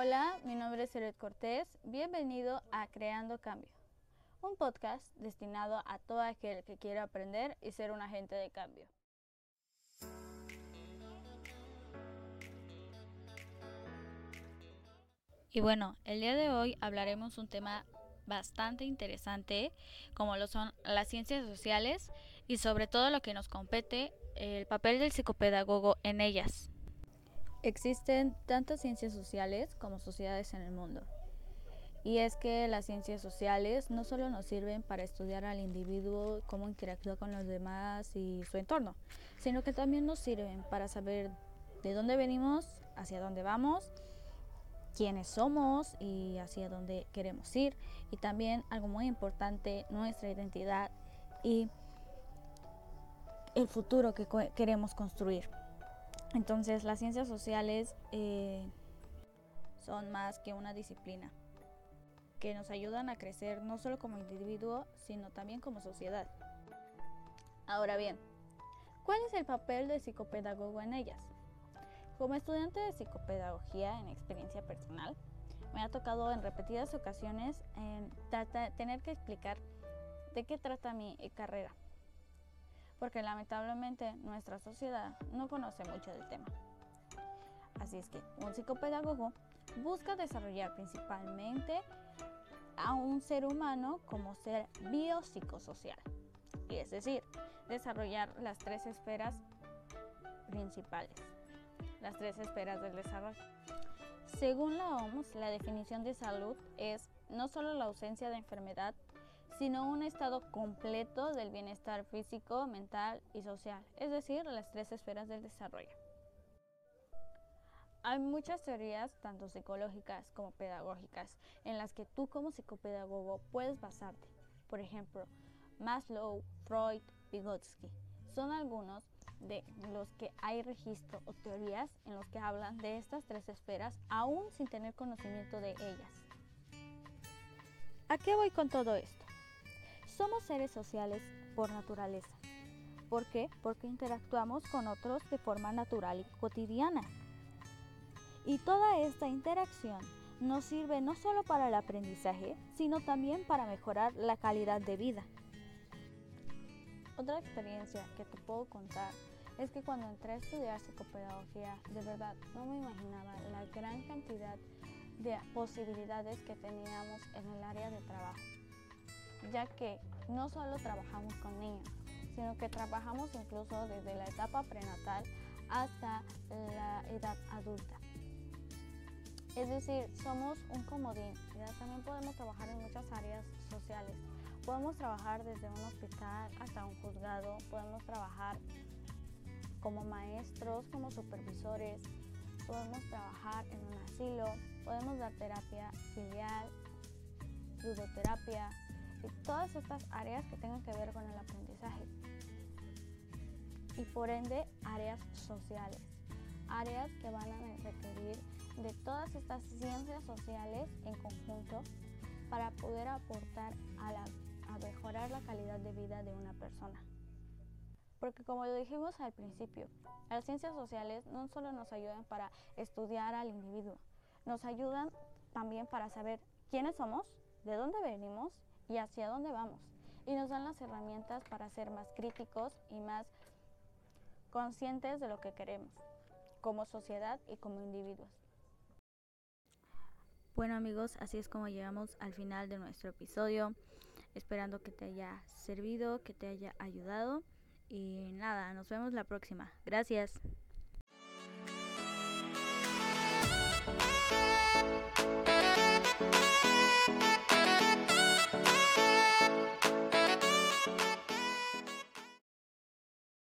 Hola, mi nombre es Eret Cortés. Bienvenido a Creando Cambio, un podcast destinado a todo aquel que quiera aprender y ser un agente de cambio. Y bueno, el día de hoy hablaremos un tema bastante interesante, como lo son las ciencias sociales y sobre todo lo que nos compete, el papel del psicopedagogo en ellas. Existen tantas ciencias sociales como sociedades en el mundo. Y es que las ciencias sociales no solo nos sirven para estudiar al individuo, cómo interactúa con los demás y su entorno, sino que también nos sirven para saber de dónde venimos, hacia dónde vamos quiénes somos y hacia dónde queremos ir. Y también algo muy importante, nuestra identidad y el futuro que queremos construir. Entonces las ciencias sociales eh, son más que una disciplina que nos ayudan a crecer no solo como individuo, sino también como sociedad. Ahora bien, ¿cuál es el papel del psicopedagogo en ellas? Como estudiante de psicopedagogía en experiencia personal, me ha tocado en repetidas ocasiones tener que explicar de qué trata mi carrera, porque lamentablemente nuestra sociedad no conoce mucho del tema. Así es que un psicopedagogo busca desarrollar principalmente a un ser humano como ser biopsicosocial, y es decir, desarrollar las tres esferas principales las tres esferas del desarrollo. Según la OMS, la definición de salud es no solo la ausencia de enfermedad, sino un estado completo del bienestar físico, mental y social, es decir, las tres esferas del desarrollo. Hay muchas teorías, tanto psicológicas como pedagógicas, en las que tú como psicopedagogo puedes basarte. Por ejemplo, Maslow, Freud, Vygotsky. Son algunos de los que hay registro o teorías en los que hablan de estas tres esferas aún sin tener conocimiento de ellas. ¿A qué voy con todo esto? Somos seres sociales por naturaleza. ¿Por qué? Porque interactuamos con otros de forma natural y cotidiana. Y toda esta interacción nos sirve no solo para el aprendizaje, sino también para mejorar la calidad de vida. Otra experiencia que te puedo contar es que cuando entré a estudiar psicopedagogía, de verdad no me imaginaba la gran cantidad de posibilidades que teníamos en el área de trabajo, ya que no solo trabajamos con niños, sino que trabajamos incluso desde la etapa prenatal hasta la edad adulta. Es decir, somos un comodín. También podemos trabajar en muchas áreas sociales. Podemos trabajar desde un hospital hasta un juzgado, podemos trabajar como maestros, como supervisores, podemos trabajar en un asilo, podemos dar terapia filial, ludoterapia y todas estas áreas que tengan que ver con el aprendizaje. Y por ende, áreas sociales, áreas que van a requerir de todas estas ciencias sociales en conjunto para poder aportar a, a mejorar la calidad de vida de una persona. Porque como lo dijimos al principio, las ciencias sociales no solo nos ayudan para estudiar al individuo, nos ayudan también para saber quiénes somos, de dónde venimos y hacia dónde vamos. Y nos dan las herramientas para ser más críticos y más conscientes de lo que queremos, como sociedad y como individuos. Bueno amigos, así es como llegamos al final de nuestro episodio, esperando que te haya servido, que te haya ayudado y nada, nos vemos la próxima. Gracias.